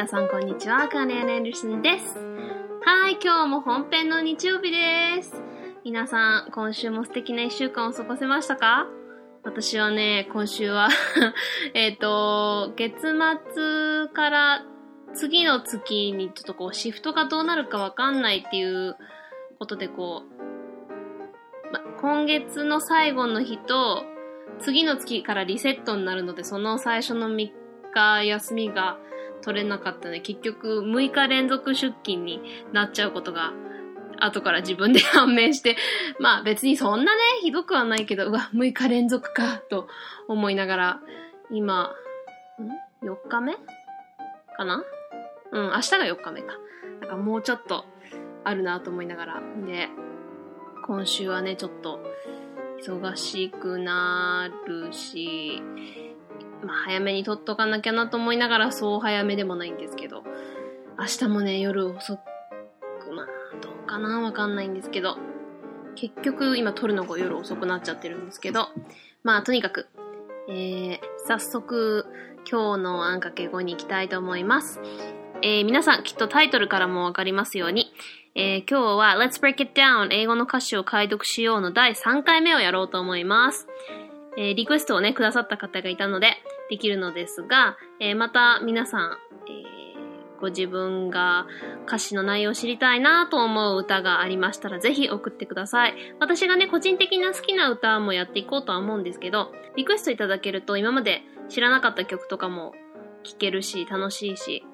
皆さんこんにちは、カーネアン・エンデルソンです。はい、今日も本編の日曜日です。皆さん、今週も素敵な一週間を過ごせましたか？私はね、今週は、えっと、月末から次の月にちょっとこう、シフトがどうなるかわかんないっていうことでこう、ま、今月の最後の日と、次の月からリセットになるので、その最初の3日休みが取れなかったので、結局6日連続出勤になっちゃうことが、後から自分で判明して、まあ別にそんなね、ひどくはないけど、うわ、6日連続か、と思いながら、今、ん ?4 日目？かな？うん、明日が4日目か。なんかもうちょっとあるなと思いながら。で、今週はね、ちょっと忙しくなるし、まあ早めに撮っとかなきゃなと思いながらそう早めでもないんですけど、明日もね、夜遅く、まあどうかなわかんないんですけど、結局今撮るのが夜遅くなっちゃってるんですけど、まあとにかく、えー、早速今日のあんかけ語に行きたいと思います。えー、皆さんきっとタイトルからもわかりますように、えー、今日は Let's Break It Down 英語の歌詞を解読しようの第3回目をやろうと思います。えー、リクエストをね、くださった方がいたので、できるのですが、えー、また皆さん、えー、ご自分が歌詞の内容を知りたいなと思う歌がありましたら、ぜひ送ってください。私がね、個人的な好きな歌もやっていこうとは思うんですけど、リクエストいただけると今まで知らなかった曲とかも聴けるし、楽しいし、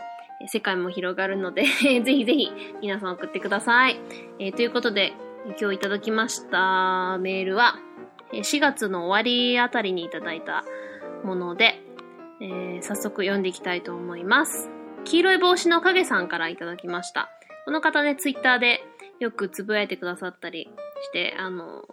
世界も広がるので ぜひぜひ皆さん送ってください。えー、ということで、今日いただきましたメールは、4月の終わりあたりにいただいたもので、えー、早速読んでいきたいと思います。黄色い帽子の影さんからいただきました。この方ね、ツイッターでよくつぶやいてくださったりして、あの、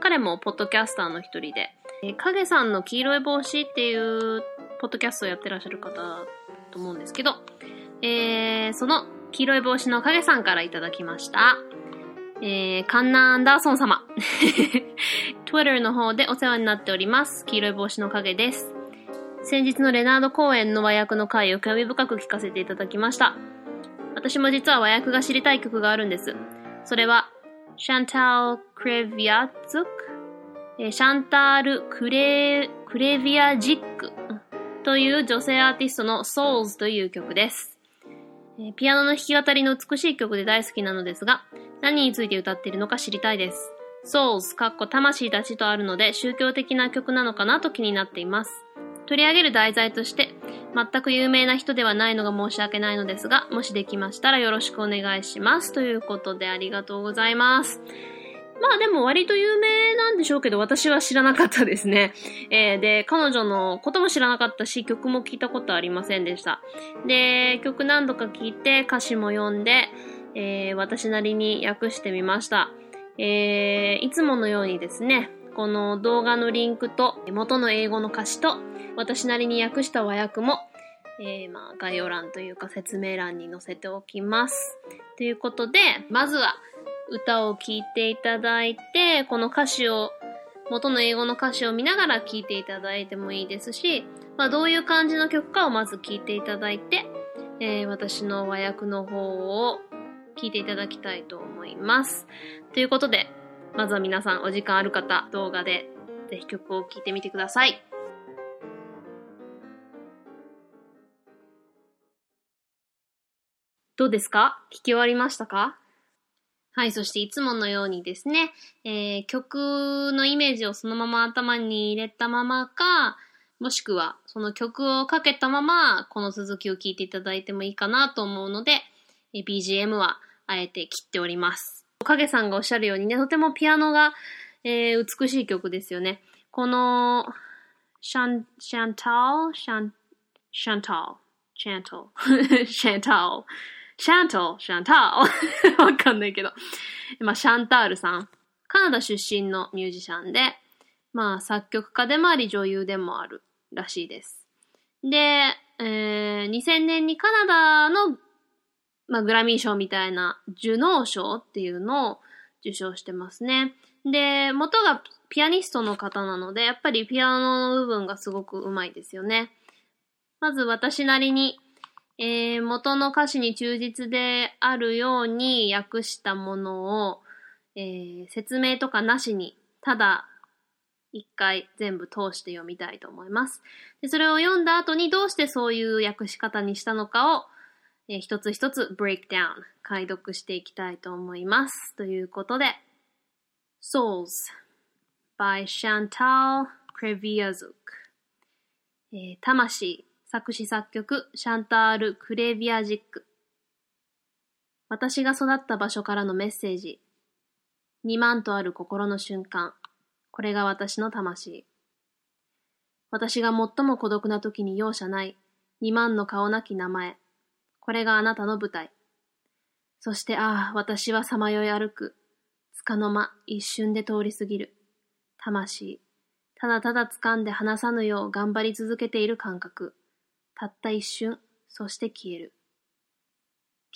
彼もポッドキャスターの一人で、えー、影さんの黄色い帽子っていうポッドキャストをやってらっしゃる方だと思うんですけど、えー、その黄色い帽子の影さんからいただきました。えー、カンナ・アンダーソン様。Twitter の方でお世話になっております。黄色い帽子の影です。先日のレナード公演の和訳の回を興味深く聞かせていただきました。私も実は和訳が知りたい曲があるんです。それは、シャンタル・クレビアズク、え、シャンタール・クレ、クレビアジックという女性アーティストの Souls という曲です。ピアノの弾き語りの美しい曲で大好きなのですが、何について歌っているのか知りたいです。Souls、かっこ魂たちとあるので宗教的な曲なのかなと気になっています。取り上げる題材として、全く有名な人ではないのが申し訳ないのですが、もしできましたらよろしくお願いします。ということでありがとうございます。まあでも割と有名なんでしょうけど、私は知らなかったですね。えー、で、彼女のことも知らなかったし、曲も聞いたことありませんでした。で、曲何度か聞いて、歌詞も読んで、えー、私なりに訳してみました。えー、いつものようにですね、この動画のリンクと元の英語の歌詞と私なりに訳した和訳も、えー、まあ概要欄というか説明欄に載せておきます。ということで、まずは歌を聴いていただいて、この歌詞を、元の英語の歌詞を見ながら聴いていただいてもいいですし、まあどういう感じの曲かをまず聴いていただいて、えー、私の和訳の方を聞いていただきたいと思います。ということで、まずは皆さんお時間ある方、動画でぜひ曲を聴いてみてください。どうですか？聞き終わりましたか？はい、そしていつものようにですね、えー、曲のイメージをそのまま頭に入れたままか、もしくはその曲をかけたままこの続きを聴いていただいてもいいかなと思うので、BGM はあえて切っております。影さんがおっしゃるようにね、とてもピアノが、えー、美しい曲ですよね。この、シャン、シャンタルシャン、シャンタルシャンタルシャンタルシャンタルシャンタルわかんないけど。まあ、シャンタールさん。カナダ出身のミュージシャンで、まあ、作曲家でもあり女優でもあるらしいです。で、えー、2000年にカナダのまあ、グラミー賞みたいなジュノー賞っていうのを受賞してますね。で、元がピアニストの方なので、やっぱりピアノの部分がすごくうまいですよね。まず私なりに、えー、元の歌詞に忠実であるように訳したものを、えー、説明とかなしに、ただ一回全部通して読みたいと思います。でそれを読んだ後にどうしてそういう訳し方にしたのかを、えー、一つ一つ break down 解読していきたいと思います。ということで、Souls by Chantal Kreviazuk、え、魂作詞作曲、シャンタール・クレビアジック。私が育った場所からのメッセージ。2万とある心の瞬間。これが私の魂。私が最も孤独な時に容赦ない。2万の顔なき名前。これがあなたの舞台。そしてああ、私はさまよい歩く。つかの間、一瞬で通り過ぎる。魂。ただただ掴んで離さぬよう頑張り続けている感覚。たった一瞬、そして消える。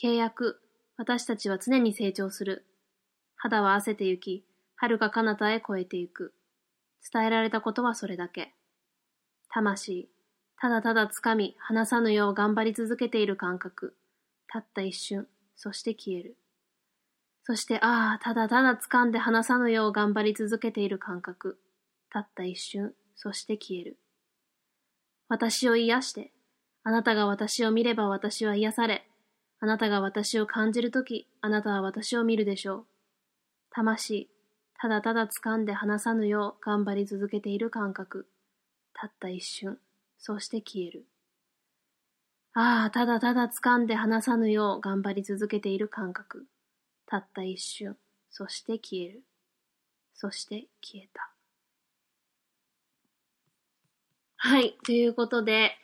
契約、私たちは常に成長する。肌は汗てゆき、遥か彼方へ越えてゆく。伝えられたことはそれだけ。魂、ただただ掴み、離さぬよう頑張り続けている感覚。たった一瞬、そして消える。そして、ああ、ただただ掴んで離さぬよう頑張り続けている感覚。たった一瞬、そして消える。私を癒して、あなたが私を見れば私は癒され、あなたが私を感じるとき、あなたは私を見るでしょう。魂、ただただ掴んで離さぬよう頑張り続けている感覚。たった一瞬、そして消える。ああ、ただただ掴んで離さぬよう頑張り続けている感覚。たった一瞬、そして消える。そして消えた。はい、ということで、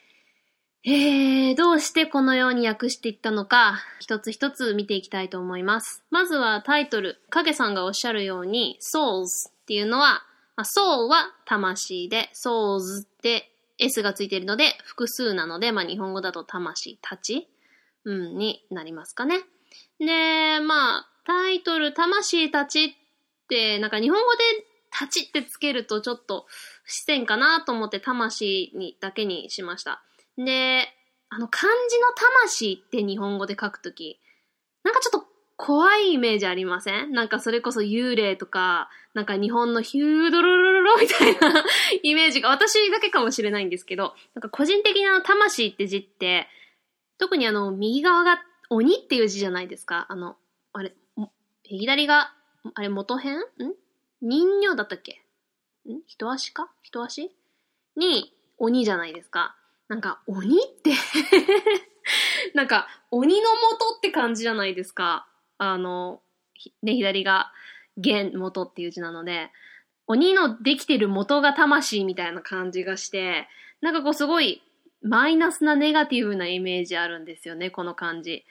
えー、どうしてこのように訳していったのか、一つ一つ見ていきたいと思います。まずはタイトル、影さんがおっしゃるように、souls っていうのは、まあ、soul は魂で、souls って S がついているので、複数なので、まあ、日本語だと魂、たち、うん、になりますかね。で、まあ、タイトル、魂たちって、なんか日本語で立ちってつけるとちょっと不自然かなと思って魂にだけにしました。で、あの漢字の魂って日本語で書くとき、なんかちょっと怖いイメージありません？なんかそれこそ幽霊とか、なんか日本のヒュードロロロロみたいな イメージが私だけかもしれないんですけど、なんか個人的な魂って字って、特にあの、右側が鬼っていう字じゃないですか？あの、あれ、左が、あれ元編？ん？人形だったっけ？ん？人足か？人足？に鬼じゃないですか？なんか、鬼って なんか、鬼の元って感じじゃないですか？あの、ね、左が、元元っていう字なので、鬼のできてる元が魂みたいな感じがして、なんかこうすごいマイナスなネガティブなイメージあるんですよね、この漢字。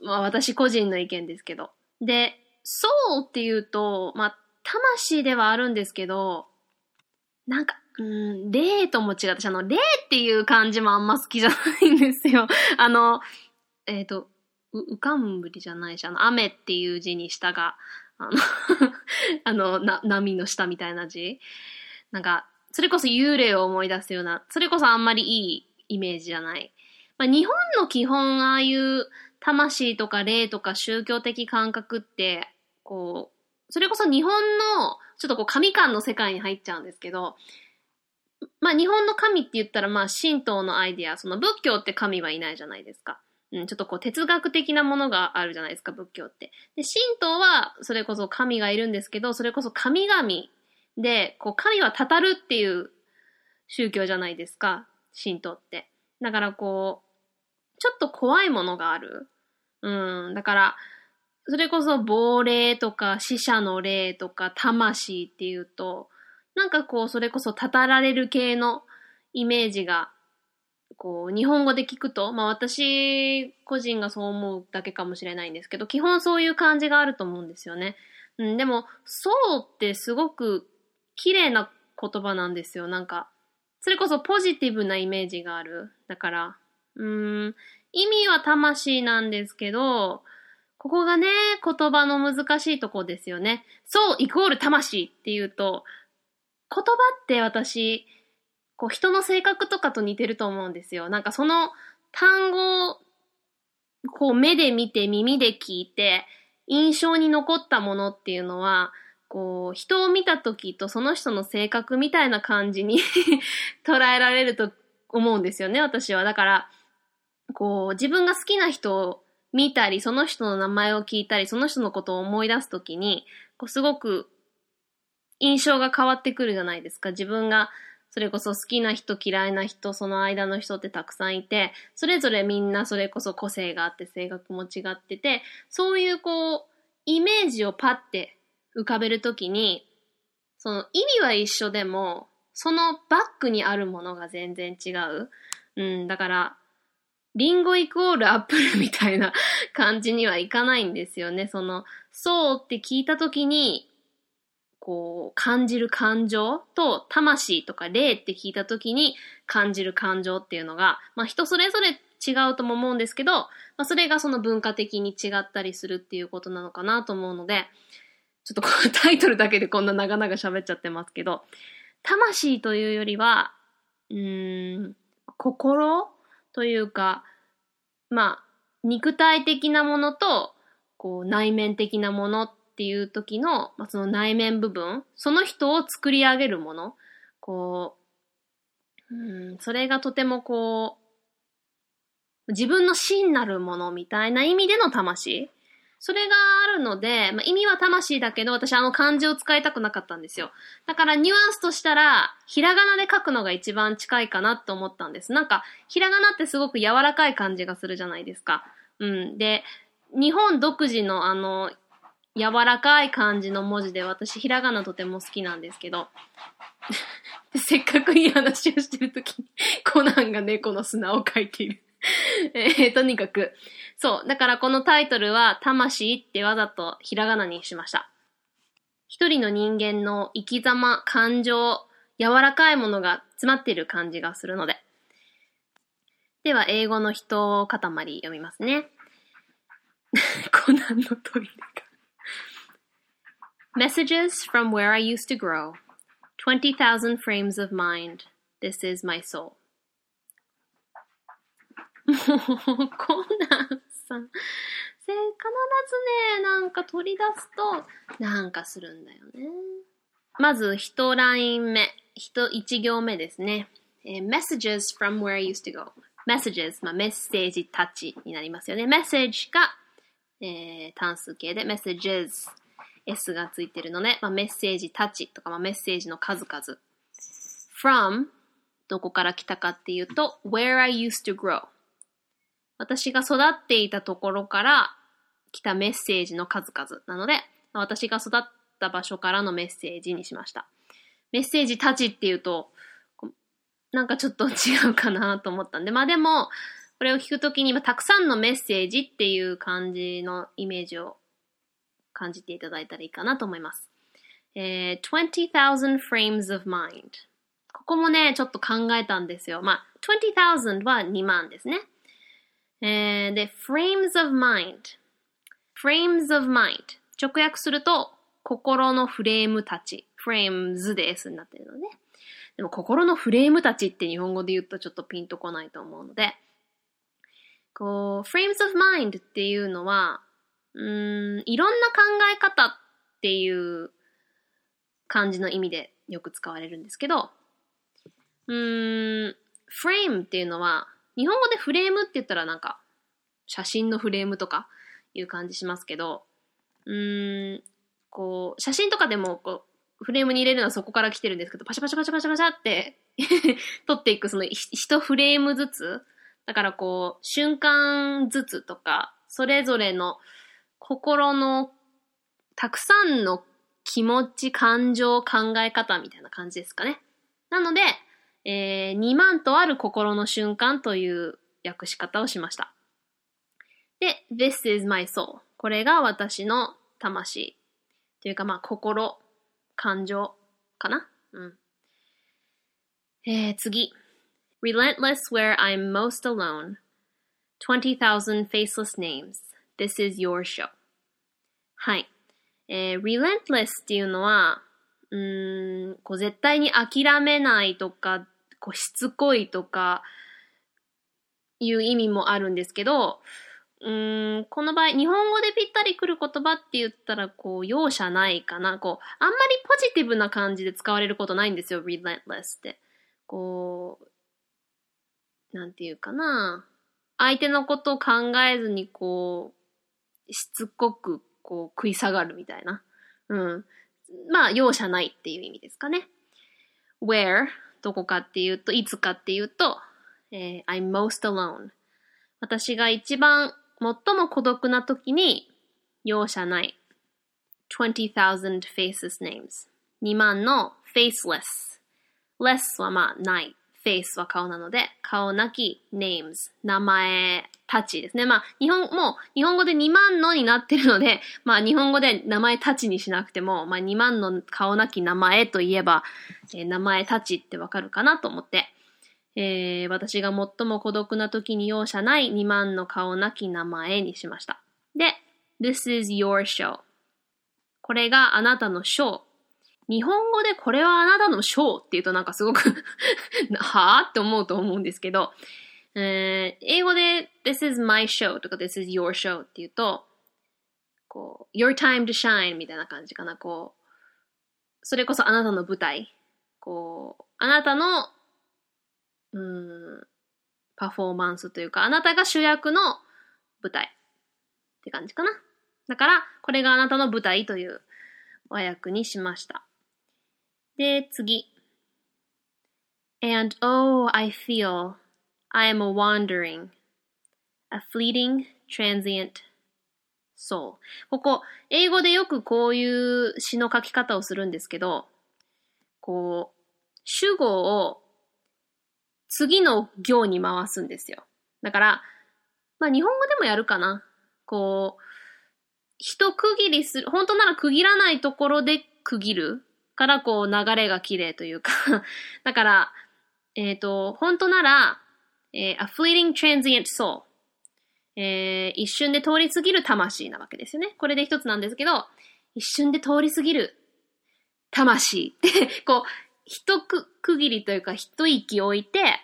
まあ私個人の意見ですけど。で、そうっていうと、まあ魂ではあるんですけど、なんか、うん、霊とも違う。私、あの、霊っていう漢字もあんま好きじゃないんですよ。あの、えっ、ー、と、う、うかんぶりじゃないし、あの、雨っていう字に下が、あの あの、な、波の下みたいな字。なんか、それこそ幽霊を思い出すような、それこそあんまりいいイメージじゃない。まあ、日本の基本、ああいう魂とか霊とか宗教的感覚って、こう、それこそ日本の、ちょっとこう神感の世界に入っちゃうんですけど、まあ日本の神って言ったらまあ神道のアイディア、その仏教って神はいないじゃないですか。うん、ちょっとこう哲学的なものがあるじゃないですか、仏教って。で、神道はそれこそ神がいるんですけど、それこそ神々で、こう神はたたるっていう宗教じゃないですか、神道って。だからこう、ちょっと怖いものがある。うん、だから、それこそ亡霊とか死者の霊とか魂っていうと、なんかこう、それこそたたられる系のイメージが、こう、日本語で聞くと、まあ私個人がそう思うだけかもしれないんですけど、基本そういう感じがあると思うんですよね。うん、でも、そうってすごく綺麗な言葉なんですよ。なんか、それこそポジティブなイメージがある。だから、うん、意味は魂なんですけど、ここがね、言葉の難しいとこですよね。そうイコール魂っていうと、言葉って私、こう人の性格とかと似てると思うんですよ。なんかその単語をこう目で見て耳で聞いて印象に残ったものっていうのは、こう、人を見た時とその人の性格みたいな感じに 捉えられると思うんですよね、私は。だから、こう、自分が好きな人を見たり、その人の名前を聞いたり、その人のことを思い出すときに、こうすごく印象が変わってくるじゃないですか。自分がそれこそ好きな人嫌いな人、その間の人ってたくさんいて、それぞれみんなそれこそ個性があって性格も違ってて、そういうこう、イメージをパッて浮かべるときに、その意味は一緒でも、そのバックにあるものが全然違う。うん、だから、リンゴイコールアップルみたいな感じにはいかないんですよね。その、そうって聞いたときに、こう、感じる感情と、魂とか霊って聞いたときに感じる感情っていうのが、まあ人それぞれ違うとも思うんですけど、まあそれがその文化的に違ったりするっていうことなのかなと思うので、ちょっとこのタイトルだけでこんな長々喋っちゃってますけど、魂というよりは、うーん、心というか、まあ、肉体的なものと、こう、内面的なものっっていう時の、まあ、その内面部分、その人を作り上げるもの、こう、うん、それがとてもこう、自分の真なるものみたいな意味での魂それがあるので、まあ、意味は魂だけど、私あの漢字を使いたくなかったんですよ。だからニュアンスとしたら、ひらがなで書くのが一番近いかなと思ったんです。なんか、ひらがなってすごく柔らかい感じがするじゃないですか。うん。で、日本独自のあの、柔らかい感じの文字で私ひらがなとても好きなんですけど せっかくいい話をしてるときにコナンが猫の砂を描いている え、とにかく。そう。だからこのタイトルは、魂ってわざとひらがなにしました。一人の人間の生き様、感情、柔らかいものが詰まっている感じがするので。では、英語の人を塊読みますね。コナンのトイレが。Messages from where I used to grow. 20,000 frames of mind. This is my soul. もう、コナンさん。せ、必ずね、なんか取り出すと、なんかするんだよね。まず、一ライン目。一、一行目ですね。えー、messages from where I used to go. messages, まあ、メッセージたちになりますよね。message が、えー、単数形で messages, s がついてるので、まあ、メッセージたちとか、まあ、メッセージの数々。from どこから来たかっていうと、where I used to grow 私が育っていたところから来たメッセージの数々なので、私が育った場所からのメッセージにしました。メッセージたちっていうと、なんかちょっと違うかなと思ったんで、まあでも、これを聞くときに、たくさんのメッセージっていう感じのイメージを感じていただいたらいいかなと思います。えー、20,000 frames of mind。ここもね、ちょっと考えたんですよ。まあ、20,000は2万ですね。えー、で、frames of mind。frames of mind。直訳すると、心のフレームたち。frames で S になってるのね。でも、心のフレームたちって日本語で言うとちょっとピンとこないと思うので、こう、frames of mind っていうのは、うん、いろんな考え方っていう感じの意味でよく使われるんですけど、うーん、frame っていうのは、日本語でフレームって言ったらなんか、写真のフレームとかいう感じしますけど、うーん、こう、写真とかでもこう、フレームに入れるのはそこから来てるんですけど、パシャパシャパシャパシャパシャって 撮っていくその一フレームずつ、だからこう、瞬間ずつとか、それぞれの心のたくさんの気持ち、感情、考え方みたいな感じですかね。なので、えー、2万とある心の瞬間という訳し方をしました。で、This is my soul. これが私の魂。というか、まあ、心、感情かな？うん。えー、次。Relentless where I'm most alone. 20,000 faceless names. This is your show. はい。えー、relentless っていうのは、うん、こう絶対に諦めないとかこうしつこいとか、いう意味もあるんですけど、うーん、この場合、日本語でぴったりくる言葉って言ったら、こう、容赦ないかな。こう、あんまりポジティブな感じで使われることないんですよ、relentless って。こう、なんていうかな。相手のことを考えずに、こう、しつこく、こう、食い下がるみたいな。うん。まあ、容赦ないっていう意味ですかね。where どこかっていうと、いつかっていうと、えー、I'm most alone. 私が一番最も孤独な時に容赦ない。20,000 faces names. 2万の faceless. less はまあない。Face は顔なので、顔なき names。名前たちですね。まあ、日本、もう、日本語で2万のになってるので、まあ、日本語で名前たちにしなくても、まあ、2万の顔なき名前といえば、えー、名前たちってわかるかなと思って、えー、私が最も孤独な時に容赦ない2万の顔なき名前にしました。で、This is your show. これがあなたのショー。日本語でこれはあなたのショーって言うとなんかすごく はぁって思うと思うんですけど、えー、英語で This is my show とか This is your show って言うと、こう、Your time to shine みたいな感じかな。こう、それこそあなたの舞台。こう、あなたのうん、パフォーマンスというか、あなたが主役の舞台って感じかな。だから、これがあなたの舞台という和訳にしました。で、次。And oh, I feel I am a wandering, a fleeting, transient soul. ここ、英語でよくこういう詩の書き方をするんですけど、こう、主語を次の行に回すんですよ。だから、まあ日本語でもやるかな。こう、一区切りする、本当なら区切らないところで区切るからこう流れが綺麗というか だから、えっ、ー、と、本当なら、えー、a fleeting transient soul。えー、一瞬で通り過ぎる魂なわけですよね。これで一つなんですけど、一瞬で通り過ぎる魂ってこう、一区切りというか一息置いて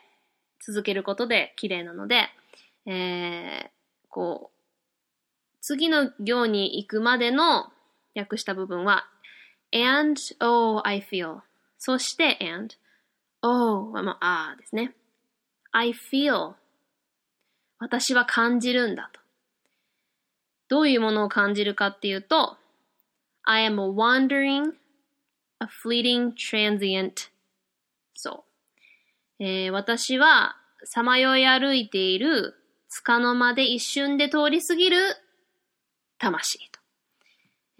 続けることで綺麗なので、えー、こう、次の行に行くまでの訳した部分は、and, oh, I feel. そして、and, oh はまあ、あですね。I feel. 私は感じるんだと。どういうものを感じるかっていうと、I am a wandering a fleeting transient soul、えー、私はさまよい歩いている束の間で一瞬で通り過ぎる魂。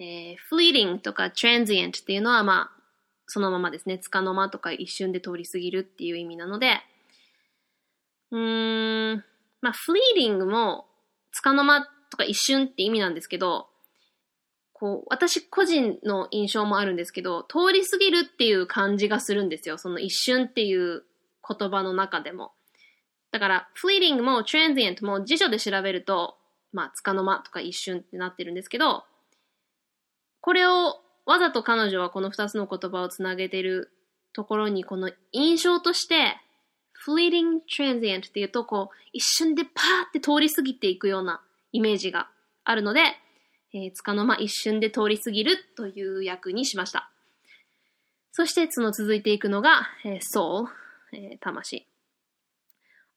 えー、fleeting とか transient っていうのはまあそのままですね。束の間とか一瞬で通り過ぎるっていう意味なので、うーん、まあ fleeting も束の間とか一瞬って意味なんですけど、こう、私個人の印象もあるんですけど、通り過ぎるっていう感じがするんですよ。その一瞬っていう言葉の中でも。だから、fleeting も transient も辞書で調べると、まあ、つかの間とか一瞬ってなってるんですけど、これをわざと彼女はこの二つの言葉をつなげてるところに、この印象として、fleeting transient っていうと、こう、一瞬でパーって通り過ぎていくようなイメージがあるので、えー、つかの間一瞬で通り過ぎるという役にしました。そして、その続いていくのが、えー、soul、えー、魂。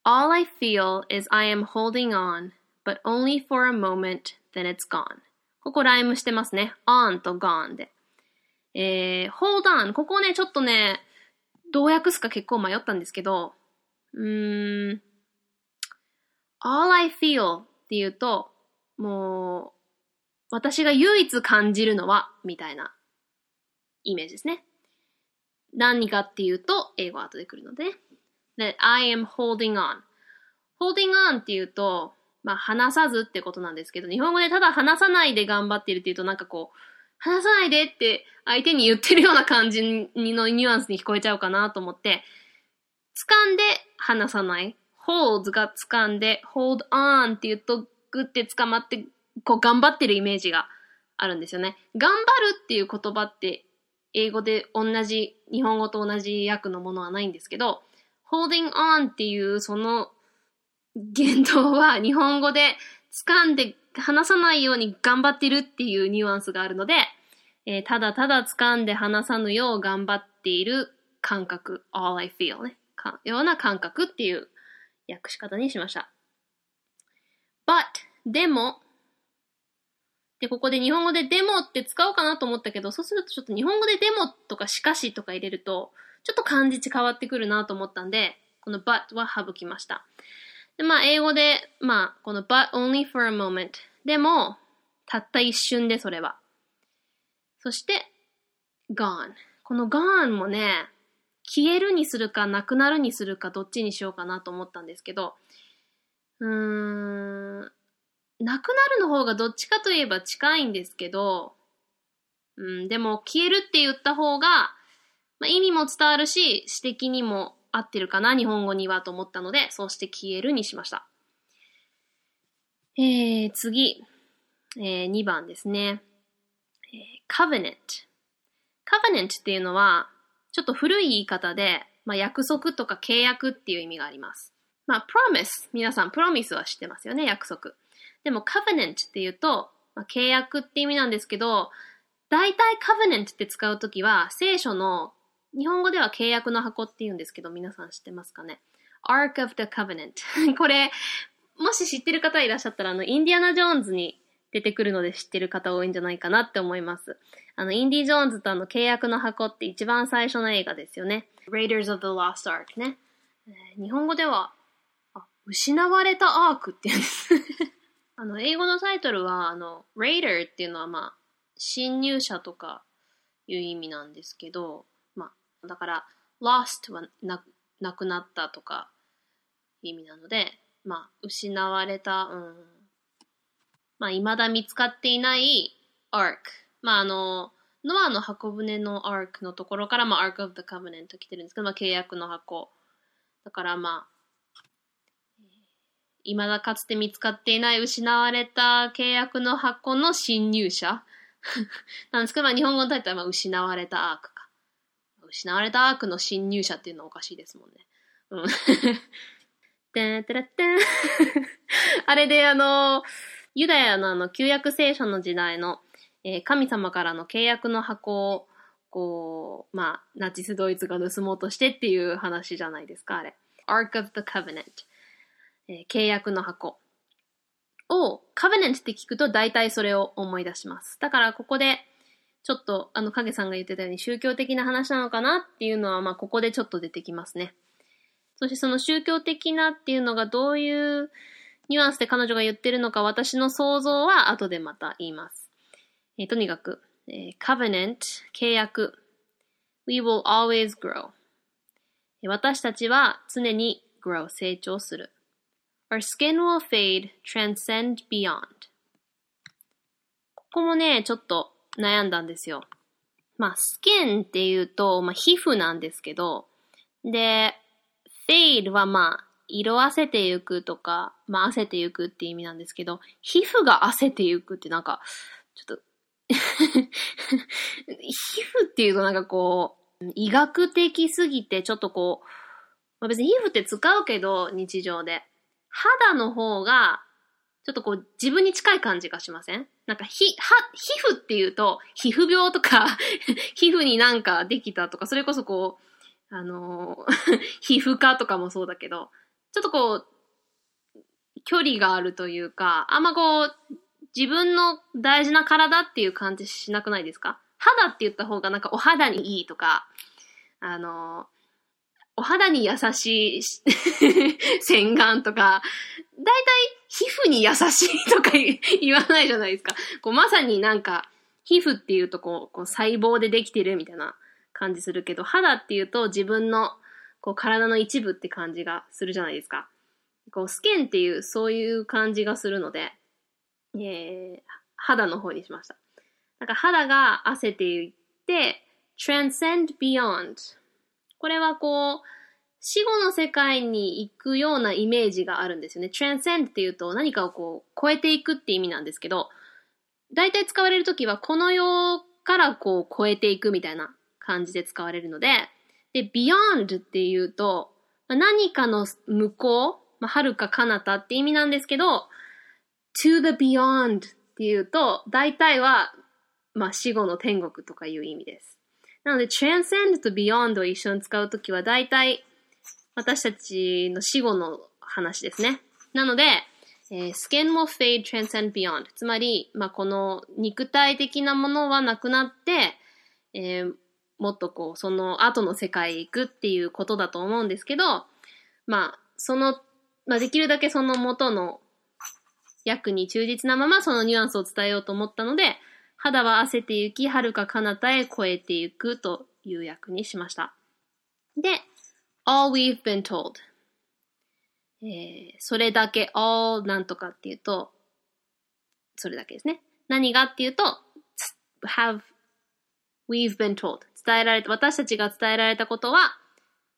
All I feel is I am holding on, but only for a moment, then it's gone. ここライムしてますね。on と gone で。えー、hold on。ここね、ちょっとね、どう訳すか結構迷ったんですけど、うーん、all I feel っていうと、もう、私が唯一感じるのは、みたいなイメージですね。何かっていうと、英語後で来るので、ね、I am holding on. holding on っていうと、まあ、話さずってことなんですけど、日本語でただ話さないで頑張ってるっていうと、なんかこう、話さないでって相手に言ってるような感じのニュアンスに聞こえちゃうかなと思って、掴んで話さない。hold が掴んで、hold on って言うと、グって捕まってこう頑張ってるイメージがあるんですよね。頑張るっていう言葉って英語で同じ、日本語と同じ訳のものはないんですけど、holding on っていうその言動は日本語で掴んで話さないように頑張ってるっていうニュアンスがあるので、えー、ただただ掴んで話さぬよう頑張っている感覚、all I feel ね。ような感覚っていう訳し方にしました。but, でも、で、ここで日本語ででもって使おうかなと思ったけど、そうするとちょっと日本語ででもとかしかしとか入れると、ちょっと漢字変わってくるなと思ったんで、この but は省きました。で、まあ、英語で、まあ、この but only for a moment でも、たった一瞬でそれは。そして、gone。この gone もね、消えるにするか、なくなるにするか、どっちにしようかなと思ったんですけど、うーん、なくなるの方がどっちかといえば近いんですけど、うん、でも消えるって言った方が、まあ、意味も伝わるし、指摘にも合ってるかな、日本語にはと思ったので、そうして消えるにしました。えー、次、えー、2番ですね。えー、covenant。covenant っていうのは、ちょっと古い言い方で、まあ、約束とか契約っていう意味があります。まあ、promise。皆さん、promise は知ってますよね、約束。でも、covenant っていうと、まあ、契約って意味なんですけど、大体 covenant って使うときは、聖書の日本語では契約の箱って言うんですけど、皆さん知ってますかね ?Ark of the Covenant これ、もし知ってる方いらっしゃったら、あの、インディアナ・ジョーンズに出てくるので知ってる方多いんじゃないかなって思います。あの、インディ・ジョーンズとあの、契約の箱って一番最初の映画ですよね。Raiders of the Lost Ark ね。えー、日本語では、あ、失われたアークって言うんです あの、英語のタイトルは、あの、Raider っていうのはまあ、侵入者とかいう意味なんですけど、だから、lost はななくなったとか意味なので、まあ、失われた、うん。まあ、未だ見つかっていない ark。まあ、あの、ノアの箱舟の ark のところから、まあ、ark of the covenant 来てるんですけど、まあ、契約の箱。だからまあ、未だかつて見つかっていない失われた契約の箱の侵入者なんですけど、まあ、日本語のタイトルは、まあ、失われたアーク失われた悪の侵入者っていうのはおかしいですもんね。うん。てんてらってん。あれであの、ユダヤのあの、旧約聖書の時代の、えー、神様からの契約の箱を、こう、まあ、ナチスドイツが盗もうとしてっていう話じゃないですか、あれ。Ark of the Covenant。えー、契約の箱。を、Covenant って聞くと大体それを思い出します。だからここで、ちょっと、あの、影さんが言ってたように宗教的な話なのかなっていうのは、まあ、ここでちょっと出てきますね。そしてその宗教的なっていうのがどういうニュアンスで彼女が言ってるのか、私の想像は後でまた言います。えー、とにかく、えー、covenant、契約。We will always grow. 私たちは常に grow、成長する。Our skin will fade, transcend beyond. ここもね、ちょっと悩んだんですよ。まあ、スキンっていうと、まあ、皮膚なんですけど、で、fade はまあ、色あせてゆくとか、まあ、汗てゆくって意味なんですけど、皮膚が汗てゆくってなんか、ちょっと 皮膚っていうとなんかこう、医学的すぎて、ちょっとこう、まあ、別に皮膚って使うけど、日常で。肌の方が、ちょっとこう、自分に近い感じがしません？なんか、ひ、は、皮膚っていうと、皮膚病とか 皮膚になんかできたとか、それこそこう、あの 皮膚科とかもそうだけど、ちょっとこう、距離があるというか、あんまこう、自分の大事な体っていう感じしなくないですか？肌って言った方がなんかお肌にいいとか、あのお肌に優しい 洗顔とか、だいたい皮膚に優しいとか言わないじゃないですか。こうまさになんか、皮膚っていうとこう、こう細胞でできてるみたいな感じするけど、肌っていうと自分のこう体の一部って感じがするじゃないですか。こうスキンっていうそういう感じがするので、えー、肌の方にしました。なんか肌が汗っていって、transcend beyond これはこう、死後の世界に行くようなイメージがあるんですよね。transcend っていうと何かをこう超えていくって意味なんですけど、大体使われるときはこの世からこう超えていくみたいな感じで使われるので、で、beyond っていうと、何かの向こう、まあ、遥か彼方って意味なんですけど、to the beyond っていうと、大体は、まあ、死後の天国とかいう意味です。なので、transcend と beyond を一緒に使うときは、大体、私たちの死後の話ですね。なので、えー、skin will fade, transcend beyond. つまり、まあ、この肉体的なものはなくなって、えー、もっとこう、その後の世界へ行くっていうことだと思うんですけど、まあ、その、まあ、できるだけその元の役に忠実なままそのニュアンスを伝えようと思ったので、肌は汗て行き、遥か彼方へ越えていくという役にしました。で、all we've been told。えー、それだけ、all なんとかっていうと、それだけですね。何がっていうと、have, we've been told。伝えられた、私たちが伝えられたことは、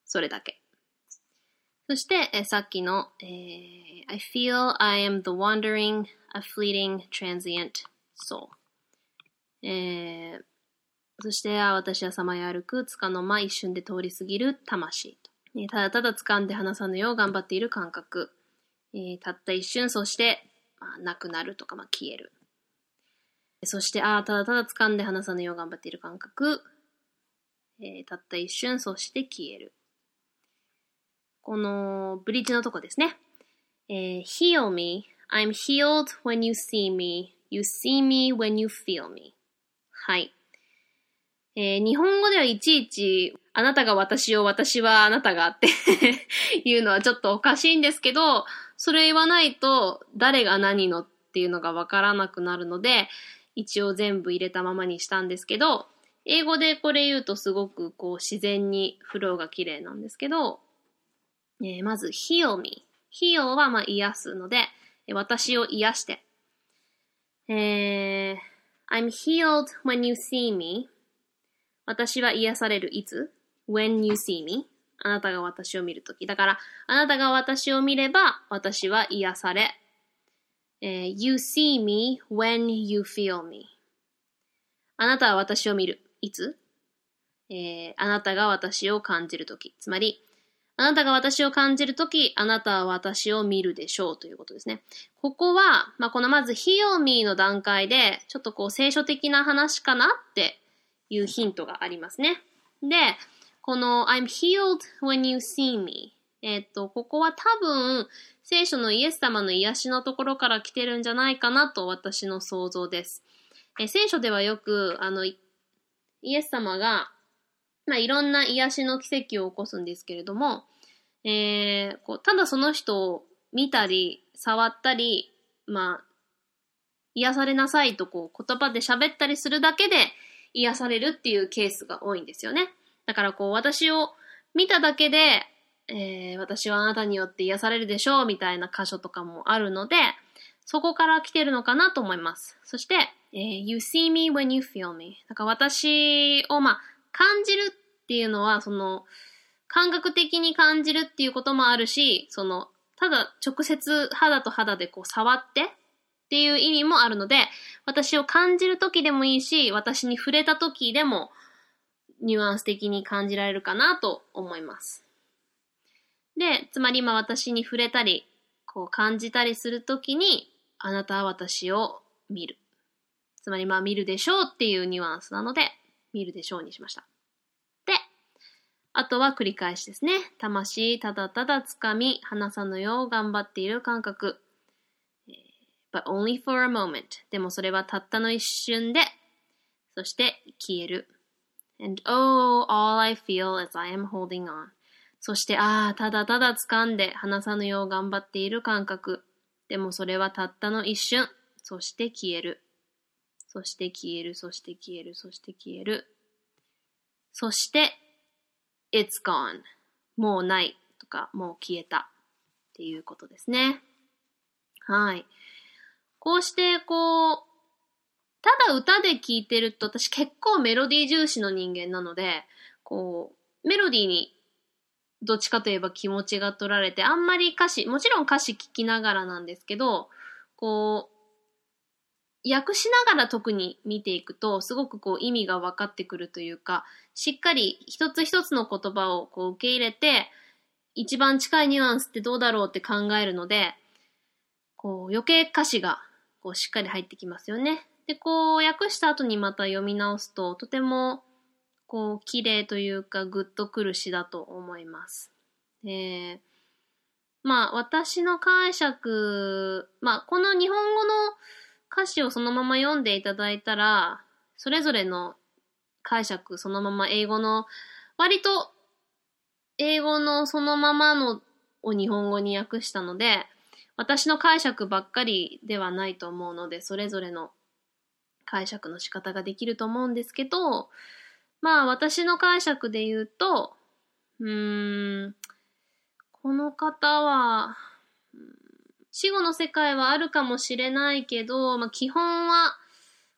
それだけ。そして、え、さっきの、えー、I feel I am the wandering, a fleeting, transient soul。えー、そして、私はさまよ歩く、つかの間一瞬で通り過ぎる魂と。えただただ掴んで離さぬよう頑張っている感覚。えー、たった一瞬、そして、まあ、なくなるとか、まあ、消える。そして、ああ、ただただ掴んで離さぬよう頑張っている感覚。えー、たった一瞬、そして消える。この、ブリッジのとこですね。えー、heal me. I'm healed when you see me. You see me when you feel me. はい。えー、日本語ではいちいち、あなたが私を、私はあなたがって いうのはちょっとおかしいんですけど、それ言わないと、誰が何のっていうのがわからなくなるので、一応全部入れたままにしたんですけど、英語でこれ言うとすごくこう自然にフローが綺麗なんですけど、えー、まず heal me。heal はまあ癒すので、私を癒して。えー、I'm healed when you see me. 私は癒されるいつ ?when you see me あなたが私を見るとき。だから、あなたが私を見れば、私は癒され。えー、you see me when you feel me あなたは私を見る。いつ？えー、あなたが私を感じるとき。つまり、あなたが私を感じるとき、あなたは私を見るでしょうということですね。ここは、まあ、このまず、heal me の段階で、ちょっとこう、聖書的な話かなっていうヒントがありますね。で、この I'm healed when you see me えっ、と、ここは多分聖書のイエス様の癒しのところから来てるんじゃないかなと私の想像です。え聖書ではよく、あの、イエス様が、まあ、いろんな癒しの奇跡を起こすんですけれども、えー、こうただその人を見たり、触ったり、まあ、癒されなさいとこう言葉で喋ったりするだけで、癒されるっていうケースが多いんですよね。だからこう私を見ただけで、えー、私はあなたによって癒されるでしょうみたいな箇所とかもあるので、そこから来てるのかなと思います。そして、えー、you see me when you feel me. だから私を、まあ、感じるっていうのは、その、感覚的に感じるっていうこともあるし、その、ただ直接肌と肌でこう触ってっていう意味もあるので、私を感じる時でもいいし、私に触れた時でもニュアンス的に感じられるかなと思います。で、つまり今私に触れたり、こう感じたりするときに、あなたは私を見る。つまりまあ見るでしょうっていうニュアンスなので、見るでしょうにしました。で、あとは繰り返しですね。魂、ただただ掴み、離さぬよう頑張っている感覚。But only for a moment. でもそれはたったの一瞬で、そして消える。And oh, all I feel is I am holding on. そして、ああ、ただただ掴んで離さぬよう頑張っている感覚。でもそれはたったの一瞬。そして消える。そして消える、そして消える、そして消える。そして、it's gone. もうないとか、もう消えたっていうことですね。はい。こうしてこう、ただ歌で聴いてると私結構メロディー重視の人間なので、こう、メロディーにどっちかといえば気持ちが取られて、あんまり歌詞、もちろん歌詞聞きながらなんですけど、こう、訳しながら特に見ていくと、すごくこう意味が分かってくるというか、しっかり一つ一つの言葉をこう受け入れて、一番近いニュアンスってどうだろうって考えるので、こう余計歌詞がこうしっかり入ってきますよね。で、こう訳した後にまた読み直すと、とてもこう綺麗というかグッとくる詩だと思います。で、まあ私の解釈、まあこの日本語の歌詞をそのまま読んでいただいたら、それぞれの解釈そのまま英語の、割と英語のそのままのを日本語に訳したので、私の解釈ばっかりではないと思うので、それぞれの解釈の仕方ができると思うんですけど、まあ私の解釈で言うと、うーん、この方は、死後の世界はあるかもしれないけど、まあ基本は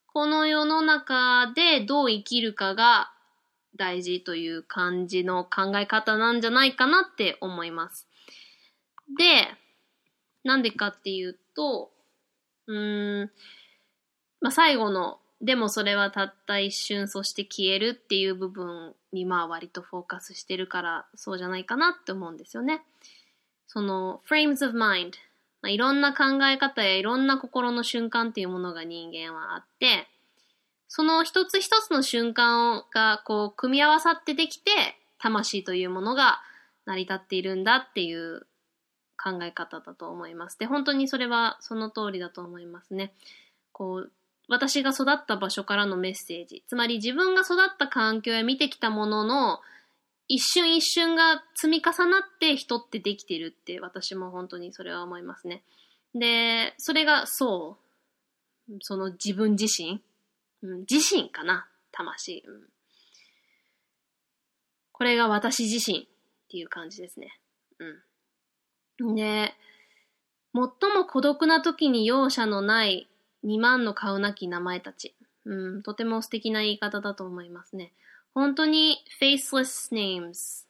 この世の中でどう生きるかが大事という感じの考え方なんじゃないかなって思います。で、なんでかっていうと、うん、まあ、最後の、でもそれはたった一瞬、そして消えるっていう部分にまあ割とフォーカスしてるからそうじゃないかなって思うんですよね。その frames of mind、まあ、いろんな考え方やいろんな心の瞬間っていうものが人間はあって、その一つ一つの瞬間がこう組み合わさってできて、魂というものが成り立っているんだっていう考え方だと思います。で、本当にそれはその通りだと思いますね。こう、私が育った場所からのメッセージ。つまり自分が育った環境や見てきたものの一瞬一瞬が積み重なって人ってできてるって私も本当にそれは思いますね。で、それがそう、その自分自身、うん、自身かな、魂、うん。これが私自身っていう感じですね。うん。で、最も孤独な時に容赦のない2万の顔なき名前たち。うん、とても素敵な言い方だと思いますね。本当に faceless names。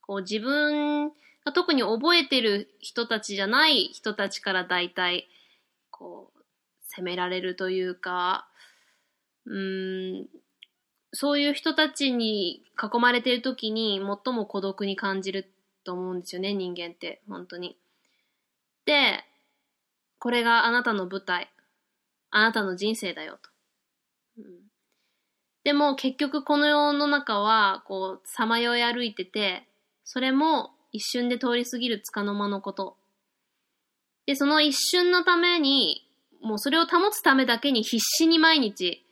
こう自分が特に覚えてる人たちじゃない人たちから大体、こう、責められるというか、うん、そういう人たちに囲まれてる時に最も孤独に感じると思うんですよね、人間って。本当に。で、これがあなたの舞台。あなたの人生だよと。うんでも結局この世の中は、こう、さまよい歩いてて、それも一瞬で通り過ぎる束の間のこと。で、その一瞬のために、もうそれを保つためだけに必死に毎日、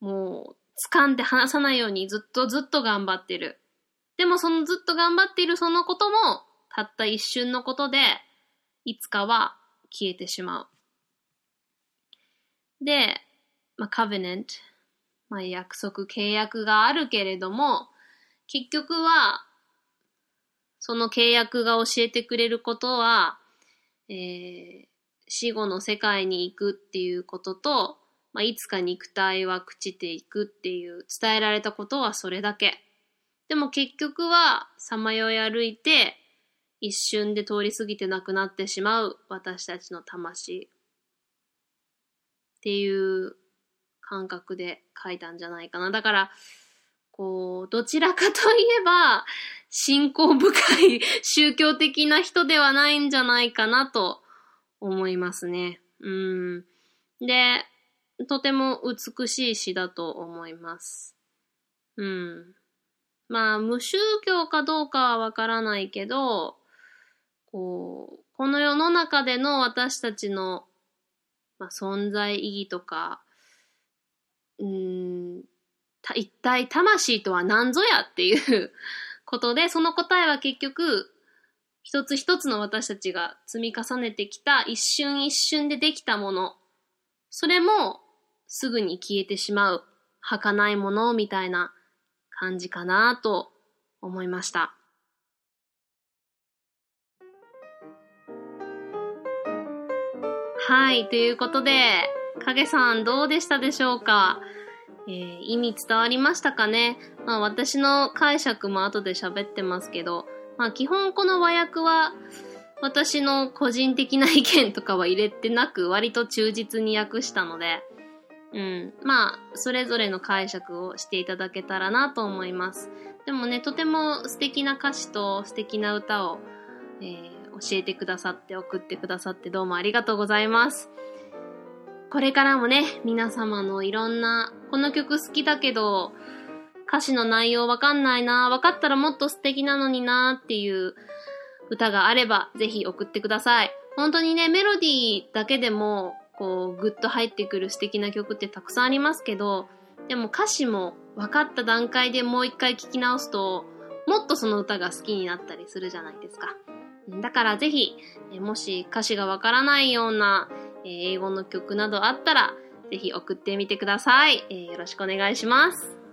もう、掴んで離さないようにずっとずっと頑張ってる。でもそのずっと頑張っているそのことも、たった一瞬のことで、いつかは消えてしまう。で、まあ、covenant まあ、約束、契約があるけれども、結局は、その契約が教えてくれることは、えー、死後の世界に行くっていうことと、まあ、いつか肉体は朽ちていくっていう伝えられたことはそれだけ。でも結局はさまよい歩いて一瞬で通り過ぎてなくなってしまう私たちの魂っていう感覚で書いたんじゃないかな。だから、こう、どちらかといえば、信仰深い宗教的な人ではないんじゃないかなと思いますね。うん。で、とても美しい詩だと思います。うん。まあ、無宗教かどうかはわからないけど、こう、この世の中での私たちの、まあ、存在意義とか、うん、一体魂とは何ぞやっていう ことで、その答えは結局、一つ一つの私たちが積み重ねてきた一瞬一瞬でできたもの、それもすぐに消えてしまう、儚いものみたいな感じかなと思いました。はい、ということで、影さんどうでしたでしょうか？えー、意味伝わりましたかね？まあ私の解釈も後で喋ってますけど、まあ基本この和訳は私の個人的な意見とかは入れてなく割と忠実に訳したので、うん。まあ、それぞれの解釈をしていただけたらなと思います。でもね、とても素敵な歌詞と素敵な歌を、えー、教えてくださって送ってくださってどうもありがとうございます。これからもね、皆様のいろんな、この曲好きだけど、歌詞の内容わかんないな、わかったらもっと素敵なのになっていう歌があれば、ぜひ送ってください。本当にね、メロディーだけでも、こう、ぐっと入ってくる素敵な曲ってたくさんありますけど、でも歌詞も分かった段階でもう一回聴き直すと、もっとその歌が好きになったりするじゃないですか。だからぜひ、もし歌詞がわからないような英語の曲などあったら、ぜひ送ってみてください。よろしくお願いします。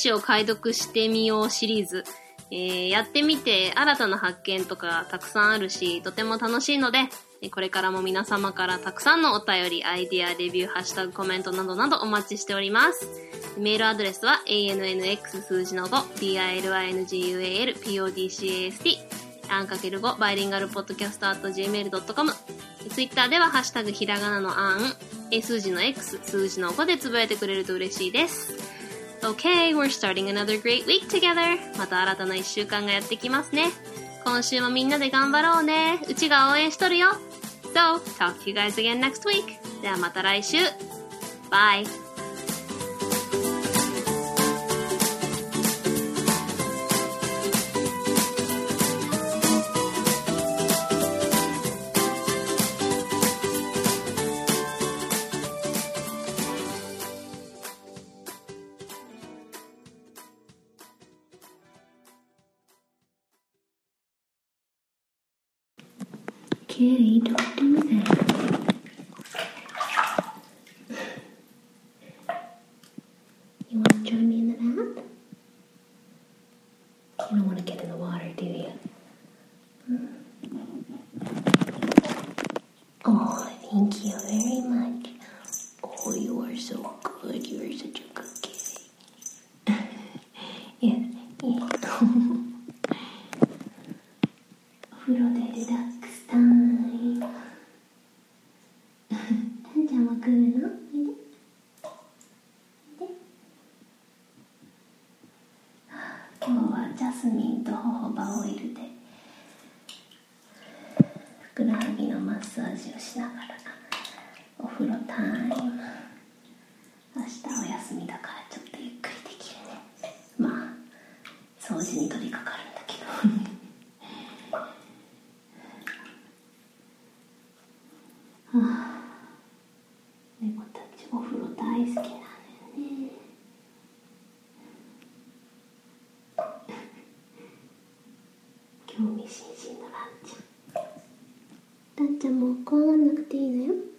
Down 歌詞を解読してみようシリーズ、えー、やってみて新たな発見とかたくさんあるし、とても楽しいので、これからも皆様からたくさんのお便り、アイディア、レビュー、ハッシュタグ、コメントなどなどお待ちしております。メールアドレスは annx 数字の5、bilyngual, podcast, アンかける5、バイリンガルポッドキャスト at gmail.com。ツイッターではハッシュタグひらがなのアン、数字の X、数字の5でつぶやいてくれると嬉しいです。Okay, we're starting another great week together. また新たな一週間がやってきますね。今週もみんなで頑張ろうね。うちが応援しとるよ。So, talk to you guys again next week. ではまた来週。Bye! carried きなのよね。興味津々のランちゃん。ランちゃんも怒らなくていいのよ。